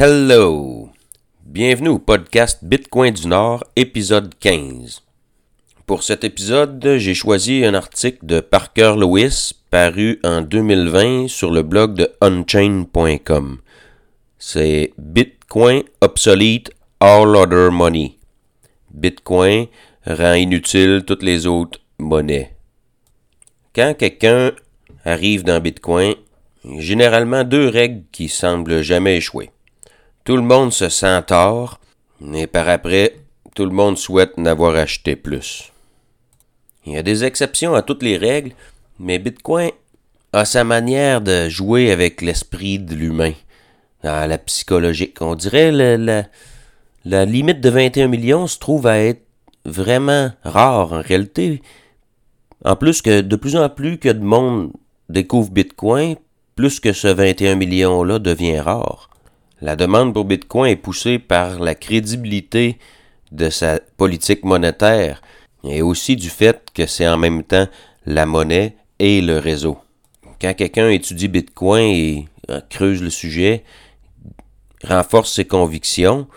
Hello! Bienvenue au podcast Bitcoin du Nord, épisode 15. Pour cet épisode, j'ai choisi un article de Parker Lewis paru en 2020 sur le blog de unchain.com. C'est Bitcoin obsolete all other money. Bitcoin rend inutile toutes les autres monnaies. Quand quelqu'un arrive dans Bitcoin, généralement deux règles qui semblent jamais échouer. Tout le monde se sent tort, mais par après, tout le monde souhaite n'avoir acheté plus. Il y a des exceptions à toutes les règles, mais Bitcoin a sa manière de jouer avec l'esprit de l'humain, dans la psychologique. On dirait la, la limite de 21 millions se trouve à être vraiment rare en réalité. En plus que de plus en plus que de monde découvre Bitcoin, plus que ce 21 millions-là devient rare. La demande pour Bitcoin est poussée par la crédibilité de sa politique monétaire et aussi du fait que c'est en même temps la monnaie et le réseau. Quand quelqu'un étudie Bitcoin et euh, creuse le sujet, renforce ses convictions,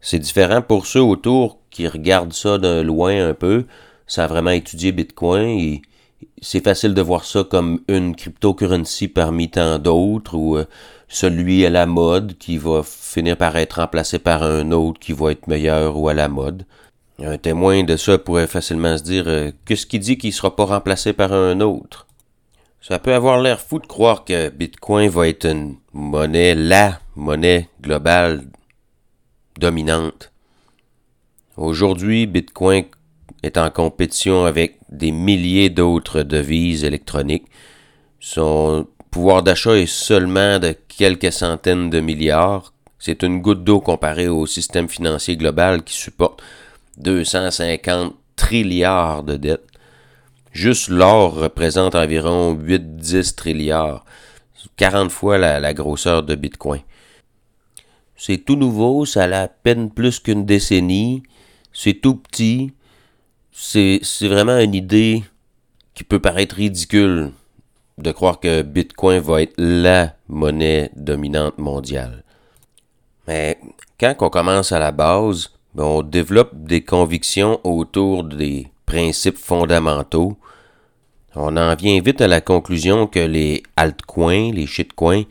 c'est différent pour ceux autour qui regardent ça de loin un peu, sans vraiment étudier Bitcoin. Et c'est facile de voir ça comme une cryptocurrency parmi tant d'autres ou euh, celui à la mode qui va finir par être remplacé par un autre qui va être meilleur ou à la mode. Un témoin de ça pourrait facilement se dire euh, qu'est-ce qui dit qu'il sera pas remplacé par un autre? Ça peut avoir l'air fou de croire que Bitcoin va être une monnaie, la monnaie globale dominante. Aujourd'hui, Bitcoin est en compétition avec des milliers d'autres devises électroniques. Son pouvoir d'achat est seulement de quelques centaines de milliards. C'est une goutte d'eau comparée au système financier global qui supporte 250 trilliards de dettes. Juste l'or représente environ 8-10 trilliards, 40 fois la, la grosseur de Bitcoin. C'est tout nouveau, ça a à peine plus qu'une décennie, c'est tout petit, c'est vraiment une idée qui peut paraître ridicule de croire que Bitcoin va être la monnaie dominante mondiale. Mais quand on commence à la base, ben, on développe des convictions autour des principes fondamentaux. On en vient vite à la conclusion que les altcoins, les shitcoins,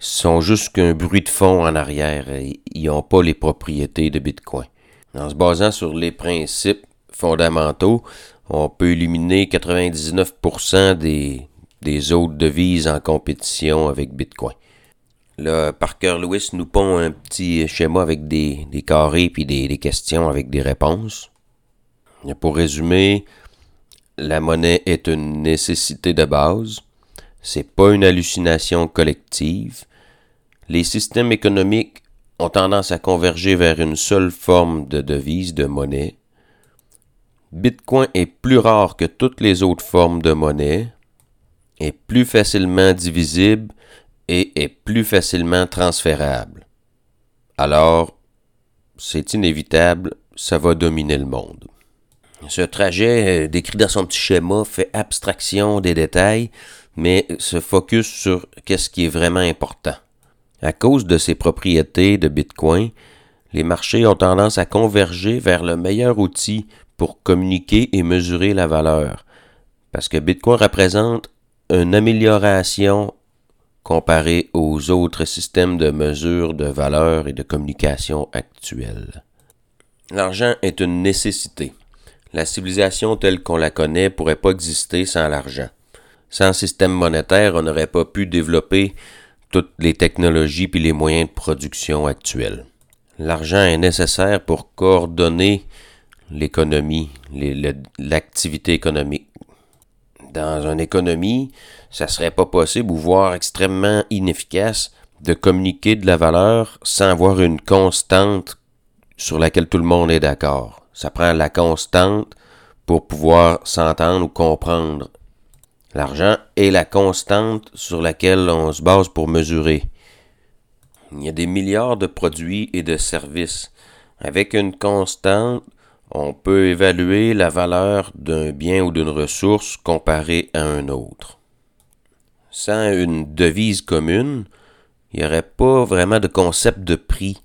sont juste qu'un bruit de fond en arrière. Ils n'ont pas les propriétés de Bitcoin. En se basant sur les principes fondamentaux, on peut éliminer 99% des, autres devises en compétition avec Bitcoin. Là, Parker Lewis nous pond un petit schéma avec des, des carrés puis des, des questions avec des réponses. Pour résumer, la monnaie est une nécessité de base. C'est pas une hallucination collective. Les systèmes économiques ont tendance à converger vers une seule forme de devise, de monnaie. Bitcoin est plus rare que toutes les autres formes de monnaie, est plus facilement divisible et est plus facilement transférable. Alors, c'est inévitable, ça va dominer le monde. Ce trajet, euh, décrit dans son petit schéma, fait abstraction des détails, mais se focus sur qu'est-ce qui est vraiment important. À cause de ses propriétés de Bitcoin, les marchés ont tendance à converger vers le meilleur outil pour communiquer et mesurer la valeur, parce que Bitcoin représente une amélioration comparée aux autres systèmes de mesure de valeur et de communication actuels. L'argent est une nécessité. La civilisation telle qu'on la connaît pourrait pas exister sans l'argent. Sans système monétaire, on n'aurait pas pu développer toutes les technologies puis les moyens de production actuels. L'argent est nécessaire pour coordonner l'économie, l'activité économique. Dans une économie, ça serait pas possible ou voire extrêmement inefficace de communiquer de la valeur sans avoir une constante sur laquelle tout le monde est d'accord. Ça prend la constante pour pouvoir s'entendre ou comprendre. L'argent est la constante sur laquelle on se base pour mesurer. Il y a des milliards de produits et de services. Avec une constante, on peut évaluer la valeur d'un bien ou d'une ressource comparée à un autre. Sans une devise commune, il n'y aurait pas vraiment de concept de prix.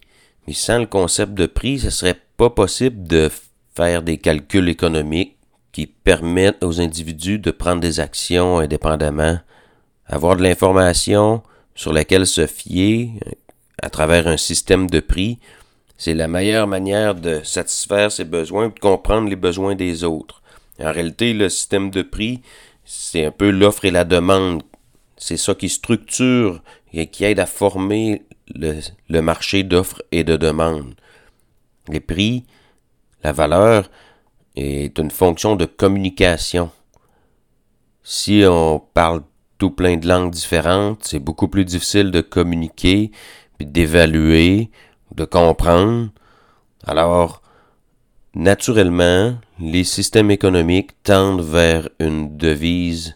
Mais sans le concept de prix, ce serait pas possible de faire des calculs économiques qui permettent aux individus de prendre des actions indépendamment, avoir de l'information sur laquelle se fier euh, à travers un système de prix, c'est la meilleure manière de satisfaire ses besoins et de comprendre les besoins des autres. En réalité, le système de prix, c'est un peu l'offre et la demande. C'est ça qui structure et qui aide à former le, marché d'offres et de demande. Les prix, la valeur, est une fonction de communication. Si on parle tout plein de langues différentes, c'est beaucoup plus difficile de communiquer, d'évaluer, de comprendre. Alors, naturellement, les systèmes économiques tendent vers une devise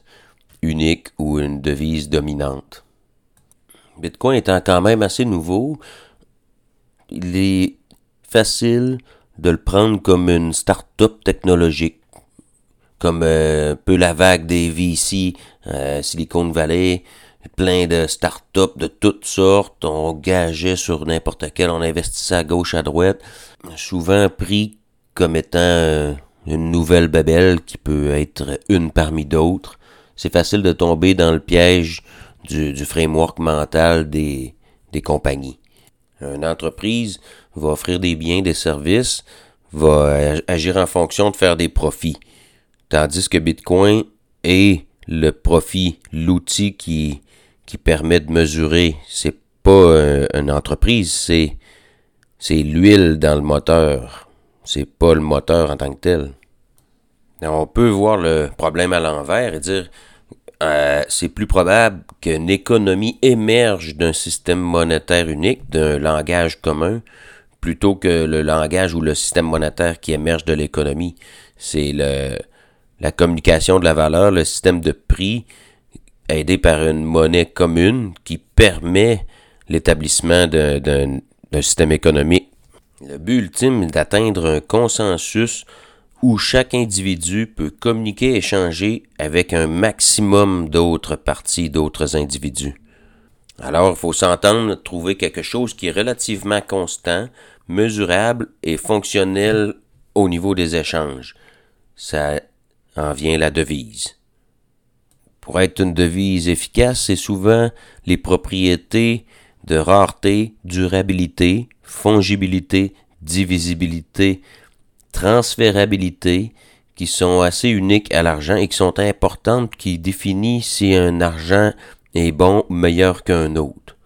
unique ou une devise dominante. Bitcoin étant quand même assez nouveau, il est facile de le prendre comme une start-up technologique, comme euh, un peu la vague des VC, euh, Silicon Valley, plein de start-up de toutes sortes, on gageait sur n'importe quel, on investissait à gauche, à droite, souvent pris comme étant euh, une nouvelle babelle qui peut être une parmi d'autres. C'est facile de tomber dans le piège du, du framework mental des, des compagnies. Une entreprise va offrir des biens, des services, va agir en fonction de faire des profits. Tandis que Bitcoin est le profit, l'outil qui, qui permet de mesurer. C'est pas une entreprise, c'est, l'huile dans le moteur. C'est pas le moteur en tant que tel. On peut voir le problème à l'envers et dire euh, c'est plus probable qu'une économie émerge d'un système monétaire unique, d'un langage commun, plutôt que le langage ou le système monétaire qui émerge de l'économie. C'est la communication de la valeur, le système de prix, aidé par une monnaie commune qui permet l'établissement d'un système économique. Le but ultime est d'atteindre un consensus où chaque individu peut communiquer et échanger avec un maximum d'autres parties, d'autres individus. Alors, il faut s'entendre, trouver quelque chose qui est relativement constant, mesurable et fonctionnel au niveau des échanges. Ça en vient la devise. Pour être une devise efficace, c'est souvent les propriétés de rareté, durabilité, fongibilité, divisibilité, transférabilité, qui sont assez uniques à l'argent et qui sont importantes, qui définissent si un argent est bon ou meilleur qu'un autre.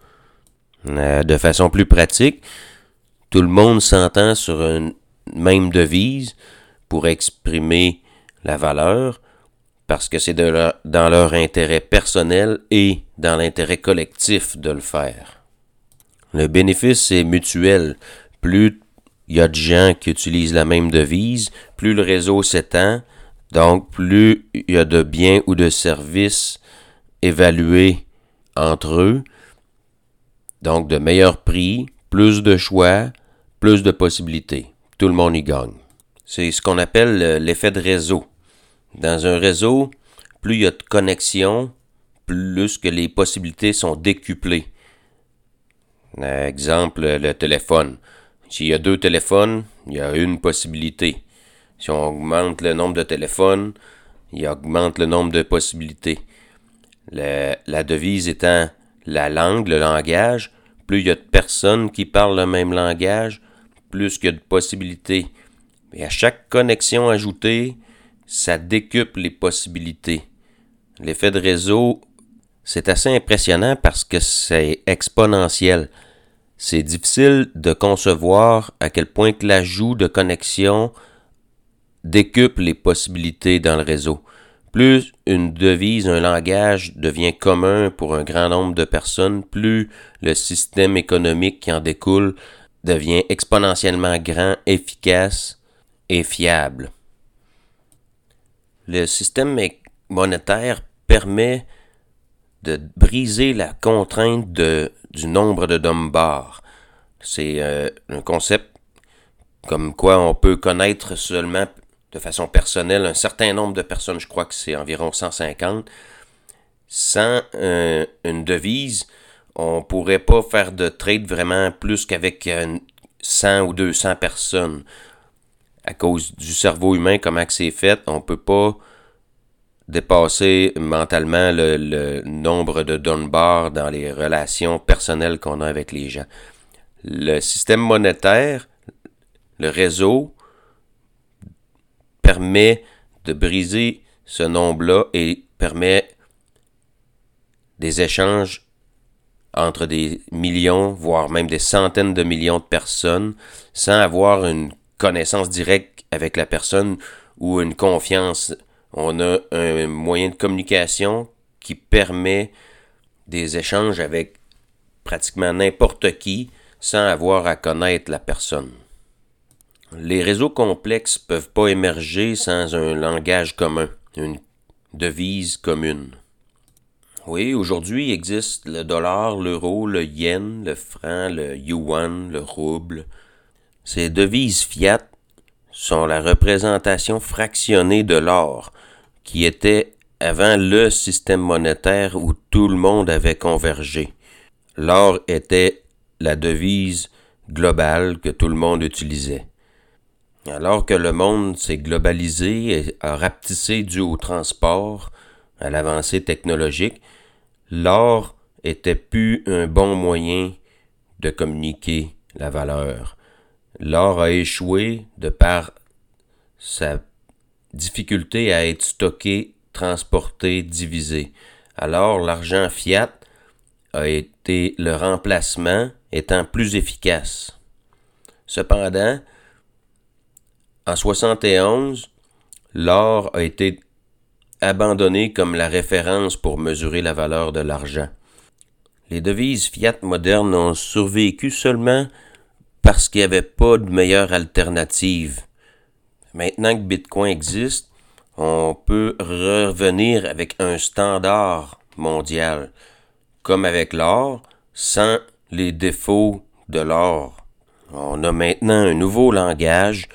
Euh, de façon plus pratique, tout le monde s'entend sur une même devise pour exprimer la valeur, parce que c'est dans leur intérêt personnel et dans l'intérêt collectif de le faire. Le bénéfice est mutuel. Plus il y a de gens qui utilisent la même devise, plus le réseau s'étend, donc plus il y a de biens ou de services évalués entre eux, donc de meilleurs prix, plus de choix, plus de possibilités. Tout le monde y gagne. C'est ce qu'on appelle l'effet de réseau. Dans un réseau, plus il y a de connexions, plus que les possibilités sont décuplées. Exemple, le téléphone. S'il y a deux téléphones, il y a une possibilité. Si on augmente le nombre de téléphones, il augmente le nombre de possibilités. la devise étant la langue, le langage, plus il y a de personnes qui parlent le même langage, plus il y a de possibilités. Et à chaque connexion ajoutée, ça décuple les possibilités. L'effet de réseau, c'est assez impressionnant parce que c'est exponentiel. C'est difficile de concevoir à quel point que l'ajout de connexion décuple les possibilités dans le réseau. Plus une devise, un langage devient commun pour un grand nombre de personnes, plus le système économique qui en découle devient exponentiellement grand, efficace et fiable. Le système monétaire permet de briser la contrainte du nombre de Dunbar. C'est euh, un concept comme quoi on peut connaître seulement de façon personnelle un certain nombre de personnes, je crois que c'est environ 150. Sans euh, une devise, on pourrait pas faire de trade vraiment plus qu'avec 100 ou 200 personnes. À cause du cerveau humain, comment c'est fait, on peut pas dépasser mentalement le, nombre de Dunbar dans les relations personnelles qu'on a avec les gens. Le système monétaire, le réseau, permet de briser ce nombre-là et permet des échanges entre des millions, voire même des centaines de millions de personnes, sans avoir une connaissance directe avec la personne ou une confiance on a un moyen de communication qui permet des échanges avec pratiquement n'importe qui sans avoir à connaître la personne. Les réseaux complexes peuvent pas émerger sans un langage commun, une devise commune. Oui, aujourd'hui existe le dollar, l'euro, le yen, le franc, le yuan, le rouble. Ces devises fiat sont la représentation fractionnée de l'or, qui était avant le système monétaire où tout le monde avait convergé. L'or était la devise globale que tout le monde utilisait. Alors que le monde s'est globalisé et a rapetissé dû au transport, à l'avancée technologique, l'or était plus un bon moyen de communiquer la valeur. L'or a échoué de par sa difficulté à être stocké, transporté, divisé. Alors l'argent fiat a été le remplacement étant plus efficace. Cependant, en 71, l'or a été abandonné comme la référence pour mesurer la valeur de l'argent. Les devises fiat modernes ont survécu seulement parce qu'il n'y avait pas de meilleure alternative. Maintenant que Bitcoin existe, on peut revenir avec un standard mondial, comme avec l'or, sans les défauts de l'or. On a maintenant un nouveau langage,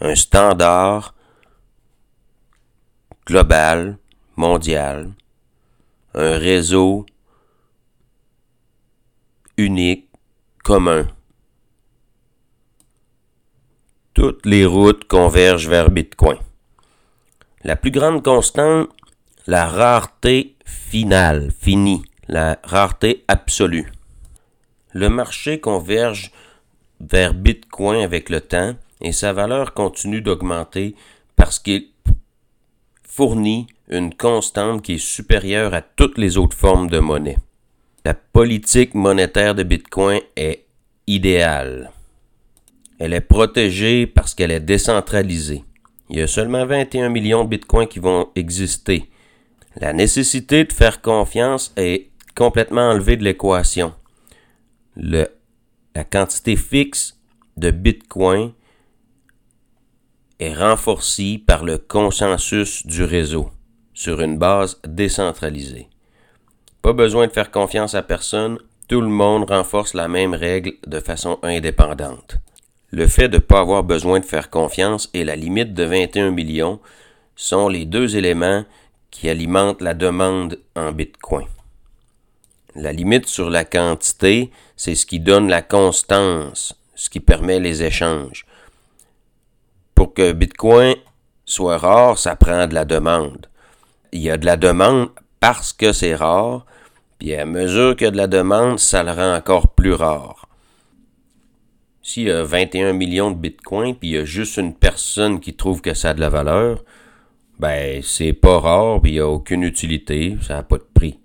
un standard global, mondial, un réseau unique, commun. Toutes les routes convergent vers Bitcoin. La plus grande constante, la rareté finale, finie, la rareté absolue. Le marché converge vers Bitcoin avec le temps et sa valeur continue d'augmenter parce qu'il fournit une constante qui est supérieure à toutes les autres formes de monnaie. La politique monétaire de Bitcoin est idéale. Elle est protégée parce qu'elle est décentralisée. Il y a seulement 21 millions de bitcoins qui vont exister. La nécessité de faire confiance est complètement enlevée de l'équation. la quantité fixe de bitcoins est renforcée par le consensus du réseau sur une base décentralisée. Pas besoin de faire confiance à personne, tout le monde renforce la même règle de façon indépendante. Le fait de ne pas avoir besoin de faire confiance et la limite de 21 millions sont les deux éléments qui alimentent la demande en Bitcoin. La limite sur la quantité, c'est ce qui donne la constance, ce qui permet les échanges. Pour que Bitcoin soit rare, ça prend de la demande. Il y a de la demande parce que c'est rare, puis à mesure qu'il y a de la demande, ça le rend encore plus rare. Y a 21 millions de bitcoins, puis il y a juste une personne qui trouve que ça a de la valeur, ben c'est pas rare, puis il n'y a aucune utilité, ça n'a pas de prix.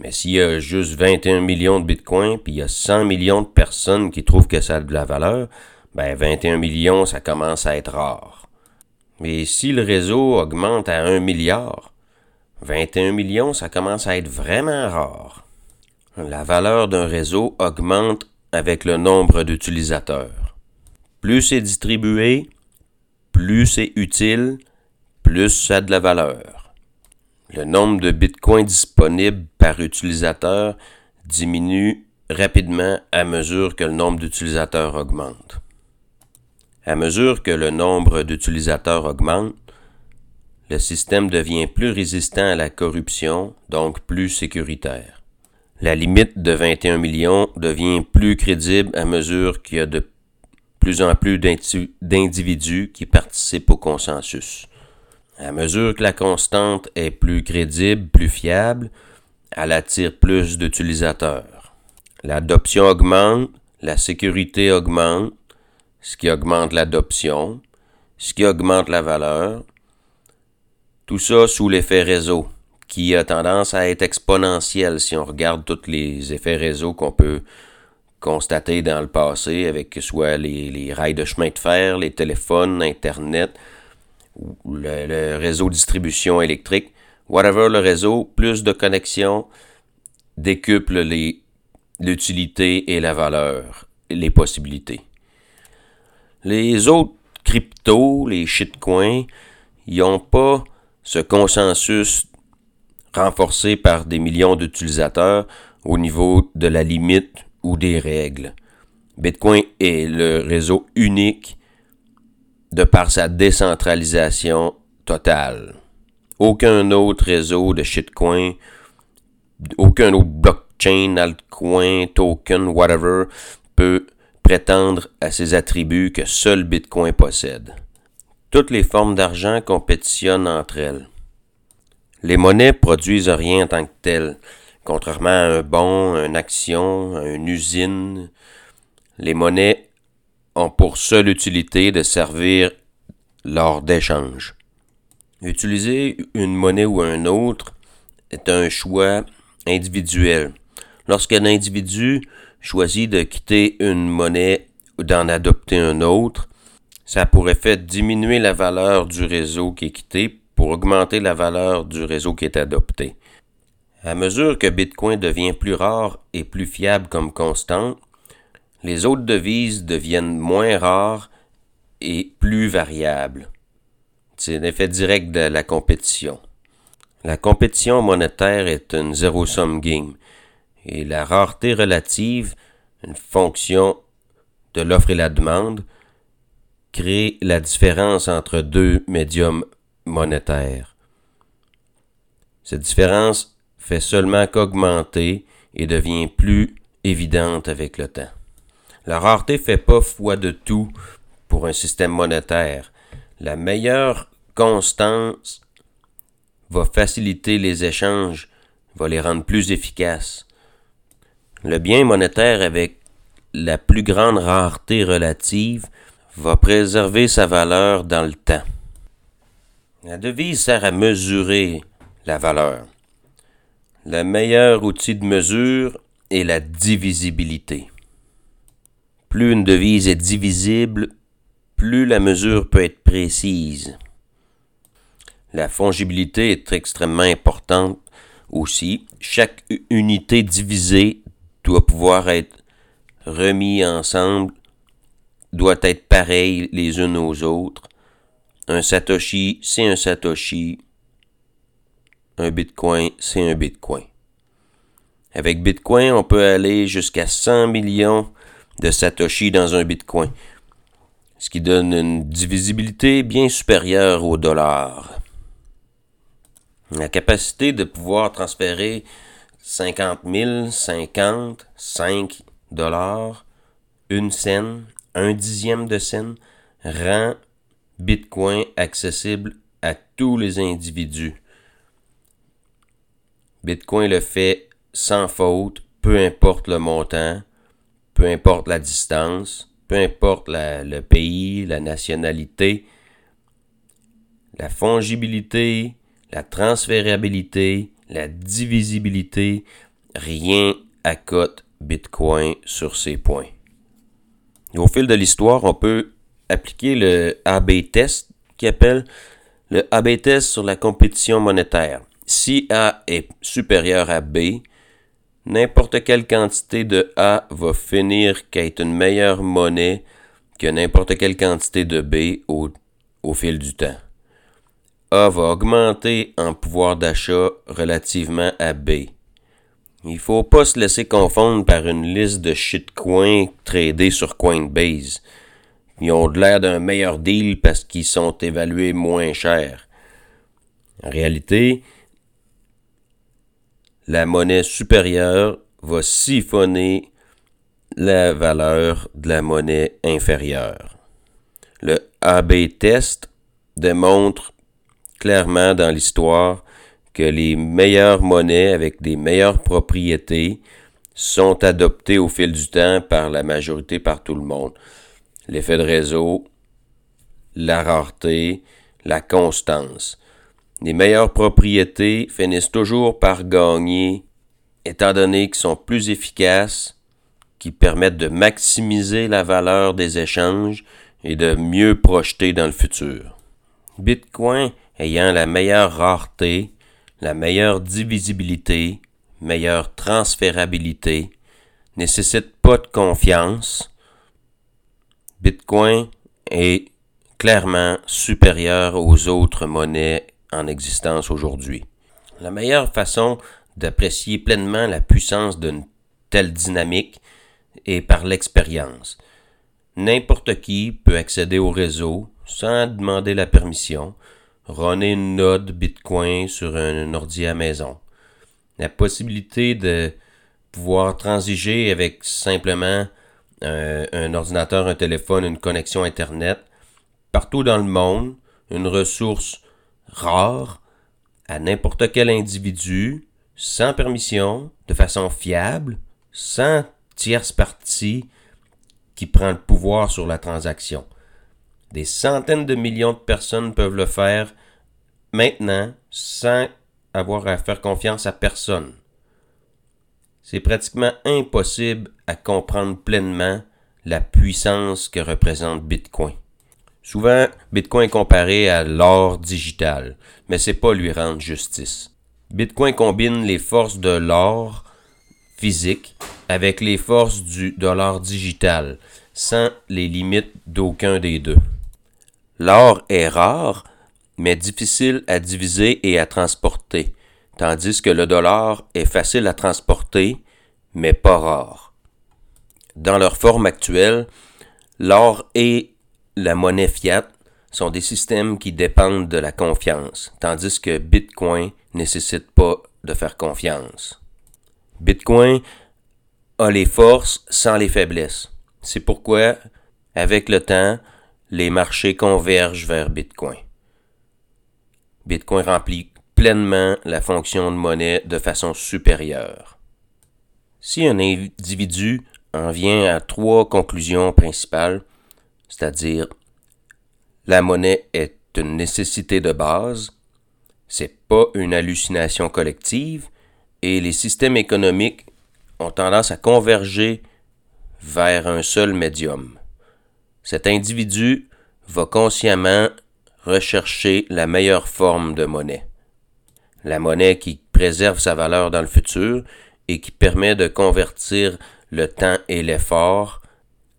Mais s'il y a juste 21 millions de bitcoins, puis il y a 100 millions de personnes qui trouvent que ça a de la valeur, ben 21 millions, ça commence à être rare. Mais si le réseau augmente à 1 milliard, 21 millions, ça commence à être vraiment rare. La valeur d'un réseau augmente avec le nombre d'utilisateurs. Plus c'est distribué, plus c'est utile, plus ça a de la valeur. Le nombre de bitcoins disponibles par utilisateur diminue rapidement à mesure que le nombre d'utilisateurs augmente. À mesure que le nombre d'utilisateurs augmente, le système devient plus résistant à la corruption, donc plus sécuritaire. La limite de 21 millions devient plus crédible à mesure qu'il y a de plus en plus d'individus qui participent au consensus. À mesure que la constante est plus crédible, plus fiable, elle attire plus d'utilisateurs. L'adoption augmente, la sécurité augmente, ce qui augmente l'adoption, ce qui augmente la valeur. Tout ça sous l'effet réseau, qui a tendance à être exponentiel si on regarde tous les effets réseau qu'on peut constater dans le passé avec soit les, les rails de chemin de fer, les téléphones, Internet, le, réseau de distribution électrique, whatever le réseau, plus de connexions décuple l'utilité et la valeur, les possibilités. Les autres cryptos, les shitcoins, ils n'ont pas ce consensus renforcé par des millions d'utilisateurs au niveau de la limite ou des règles. Bitcoin est le réseau unique de par sa décentralisation totale. Aucun autre réseau de shitcoin, aucun autre blockchain, altcoin, token, whatever, peut prétendre à ces attributs que seul Bitcoin possède. Toutes les formes d'argent compétitionnent entre elles. Les monnaies produisent rien en tant que telles. Contrairement à un bon, une action, une usine, les monnaies ont pour seule utilité de servir lors d'échanges. Utiliser une monnaie ou un autre est un choix individuel. Lorsqu'un individu choisit de quitter une monnaie ou d'en adopter un autre, ça pourrait faire diminuer la valeur du réseau qui est quitté pour augmenter la valeur du réseau qui est adopté. À mesure que Bitcoin devient plus rare et plus fiable comme constante, les autres devises deviennent moins rares et plus variables. C'est l'effet direct de la compétition. La compétition monétaire est une zéro-sum game et la rareté relative, une fonction de l'offre et la demande, crée la différence entre deux médiums monétaires. Cette différence fait seulement qu'augmenter et devient plus évidente avec le temps. La rareté fait pas foi de tout pour un système monétaire. La meilleure constance va faciliter les échanges, va les rendre plus efficaces. Le bien monétaire avec la plus grande rareté relative va préserver sa valeur dans le temps. La devise sert à mesurer la valeur. Le meilleur outil de mesure est la divisibilité. Plus une devise est divisible, plus la mesure peut être précise. La fongibilité est extrêmement importante aussi. Chaque unité divisée doit pouvoir être remis ensemble, doit être pareille les unes aux autres. Un Satoshi, c'est un Satoshi. Un Bitcoin, c'est un Bitcoin. Avec Bitcoin, on peut aller jusqu'à 100 millions de Satoshi dans un Bitcoin, ce qui donne une divisibilité bien supérieure au dollar. La capacité de pouvoir transférer 50 000, 50, 5 dollars, une scène, un dixième de scène, rend Bitcoin accessible à tous les individus. Bitcoin le fait sans faute, peu importe le montant, peu importe la distance, peu importe le pays, la nationalité, la fongibilité, la transférabilité, la divisibilité, rien accote Bitcoin sur ces points. au fil de l'histoire, on peut appliquer le AB test qui appelle le AB test sur la compétition monétaire. Si A est supérieur à B, n'importe quelle quantité de A va finir qu'à être une meilleure monnaie que n'importe quelle quantité de B au, fil du temps. A va augmenter en pouvoir d'achat relativement à B. Il faut pas se laisser confondre par une liste de shitcoins tradés sur Coinbase. Ils ont l'air d'un meilleur deal parce qu'ils sont évalués moins cher. En réalité, la monnaie supérieure va siphonner la valeur de la monnaie inférieure. Le AB test démontre clairement dans l'histoire que les meilleures monnaies avec des meilleures propriétés sont adoptées au fil du temps par la majorité, par tout le monde. L'effet de réseau, la rareté, la constance. Les meilleures propriétés finissent toujours par gagner, étant donné qu'ils sont plus efficaces, qui permettent de maximiser la valeur des échanges et de mieux projeter dans le futur. Bitcoin ayant la meilleure rareté, la meilleure divisibilité, meilleure transférabilité, nécessite pas de confiance. Bitcoin est clairement supérieur aux autres monnaies en existence aujourd'hui. La meilleure façon d'apprécier pleinement la puissance d'une telle dynamique est par l'expérience. N'importe qui peut accéder au réseau sans demander la permission, runner une node Bitcoin sur un ordi à maison. La possibilité de pouvoir transiger avec simplement un, ordinateur, un téléphone, une connexion Internet partout dans le monde, une ressource rare à n'importe quel individu, sans permission, de façon fiable, sans tierce partie qui prend le pouvoir sur la transaction. Des centaines de millions de personnes peuvent le faire maintenant sans avoir à faire confiance à personne. C'est pratiquement impossible à comprendre pleinement la puissance que représente Bitcoin. Souvent, Bitcoin est comparé à l'or digital, mais c'est pas lui rendre justice. Bitcoin combine les forces de l'or physique avec les forces du dollar digital, sans les limites d'aucun des deux. L'or est rare, mais difficile à diviser et à transporter, tandis que le dollar est facile à transporter, mais pas rare. Dans leur forme actuelle, l'or et la monnaie fiat sont des systèmes qui dépendent de la confiance, tandis que Bitcoin nécessite pas de faire confiance. Bitcoin a les forces sans les faiblesses. C'est pourquoi, avec le temps, les marchés convergent vers Bitcoin. Bitcoin remplit pleinement la fonction de monnaie de façon supérieure. Si un individu en vient à trois conclusions principales, c'est-à-dire la monnaie est une nécessité de base, c'est pas une hallucination collective, et les systèmes économiques ont tendance à converger vers un seul médium. Cet individu va consciemment rechercher la meilleure forme de monnaie. La monnaie qui préserve sa valeur dans le futur et qui permet de convertir le temps et l'effort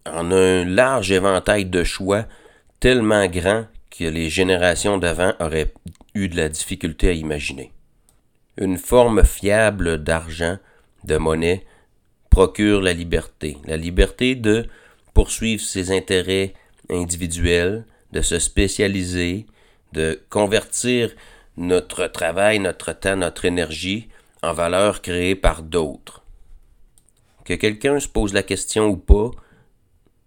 en un large éventail de choix tellement grand que les générations d'avant auraient eu de la difficulté à imaginer. Une forme fiable d'argent, de monnaie, procure la liberté. La liberté de poursuivre ses intérêts individuels, de se spécialiser, de convertir notre travail, notre temps, notre énergie en valeur créée par d'autres. Que quelqu'un se pose la question ou pas,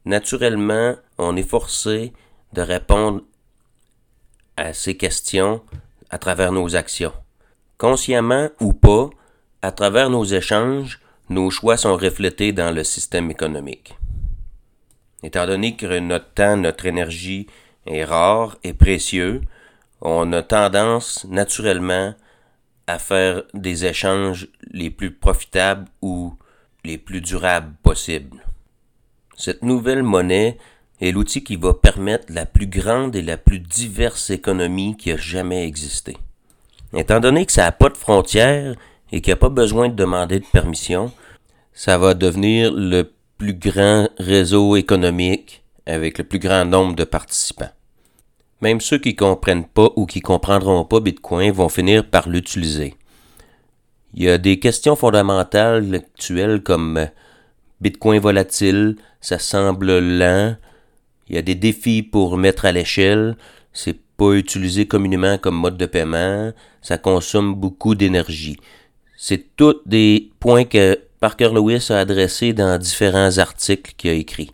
naturellement, on est forcé de répondre à ces questions à travers nos actions. Consciemment ou pas, à travers nos échanges, nos choix sont reflétés dans le système économique. Étant donné que notre temps, notre énergie est rare et précieux, on a tendance naturellement à faire des échanges les plus profitables ou les plus durables possibles. Cette nouvelle monnaie est l'outil qui va permettre la plus grande et la plus diverse économie qui a jamais existé. Étant donné que ça n'a pas de frontières et qu'il n'y a pas besoin de demander de permission, ça va devenir le plus grand réseau économique avec le plus grand nombre de participants. Même ceux qui comprennent pas ou qui comprendront pas Bitcoin vont finir par l'utiliser. Il y a des questions fondamentales actuelles comme euh, Bitcoin volatile, ça semble lent. Il y a des défis pour mettre à l'échelle. C'est pas utilisé communément comme mode de paiement. Ça consomme beaucoup d'énergie. C'est tous des points que Parker Lewis a adressées dans différents articles qu'il a écrits.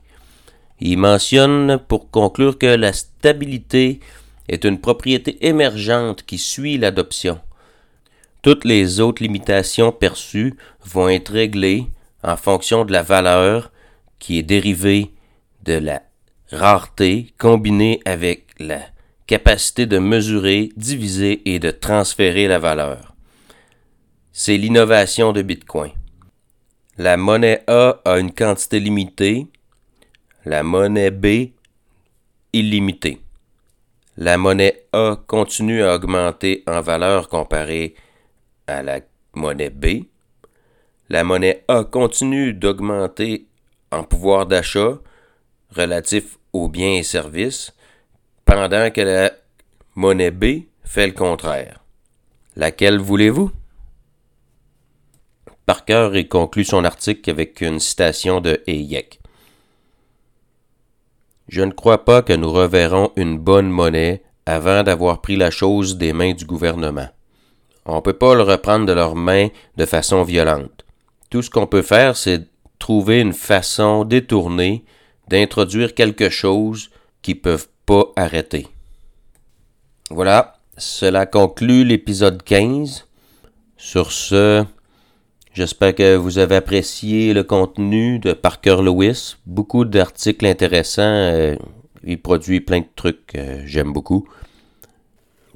Il mentionne pour conclure que la stabilité est une propriété émergente qui suit l'adoption. Toutes les autres limitations perçues vont être réglées en fonction de la valeur qui est dérivée de la rareté combinée avec la capacité de mesurer, diviser et de transférer la valeur. C'est l'innovation de Bitcoin. La monnaie A a une quantité limitée, la monnaie B illimitée. La monnaie A continue à augmenter en valeur comparée à la monnaie B. La monnaie A continue d'augmenter en pouvoir d'achat relatif aux biens et services, pendant que la monnaie B fait le contraire. Laquelle voulez-vous? Parker conclut son article avec une citation de Hayek. Je ne crois pas que nous reverrons une bonne monnaie avant d'avoir pris la chose des mains du gouvernement. On ne peut pas le reprendre de leurs mains de façon violente. Tout ce qu'on peut faire, c'est trouver une façon détournée d'introduire quelque chose qu'ils ne peuvent pas arrêter. Voilà, cela conclut l'épisode 15. Sur ce, j'espère que vous avez apprécié le contenu de Parker Lewis. Beaucoup d'articles intéressants. Euh, il produit plein de trucs que j'aime beaucoup.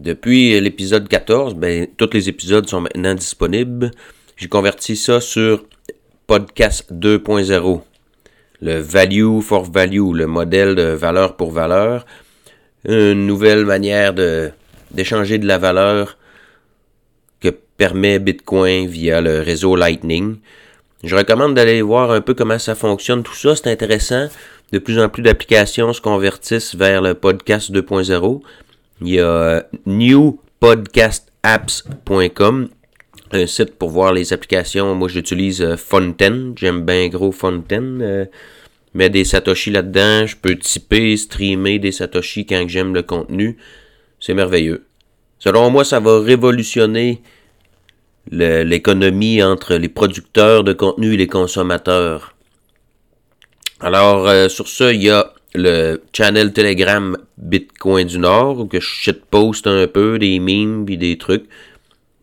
Depuis l'épisode 14, ben, tous les épisodes sont maintenant disponibles. J'ai converti ça sur Podcast 2.0 le value for value, le modèle de valeur pour valeur, une nouvelle manière d'échanger de la valeur permet Bitcoin via le réseau Lightning. Je recommande d'aller voir un peu comment ça fonctionne. Tout ça, c'est intéressant. De plus en plus d'applications se convertissent vers le podcast 2.0. Il y a newpodcastapps.com, un site pour voir les applications. Moi, j'utilise euh, Fontaine. J'aime bien gros Fontaine. Euh, mets des Satoshi là-dedans, je peux typer, streamer des Satoshi quand j'aime le contenu. C'est merveilleux. Selon moi, ça va révolutionner l'économie entre les producteurs de contenu et les consommateurs. Alors, euh, sur ça, il y a le channel Telegram Bitcoin du Nord, où que je shitpost un peu des memes et des trucs.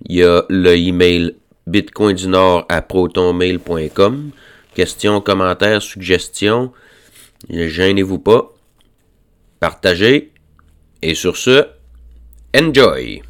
Il y a le email bitcoin du Nord à protonmail.com. Questions, commentaires, suggestions, gênez-vous pas. Partagez. Et sur ce, enjoy!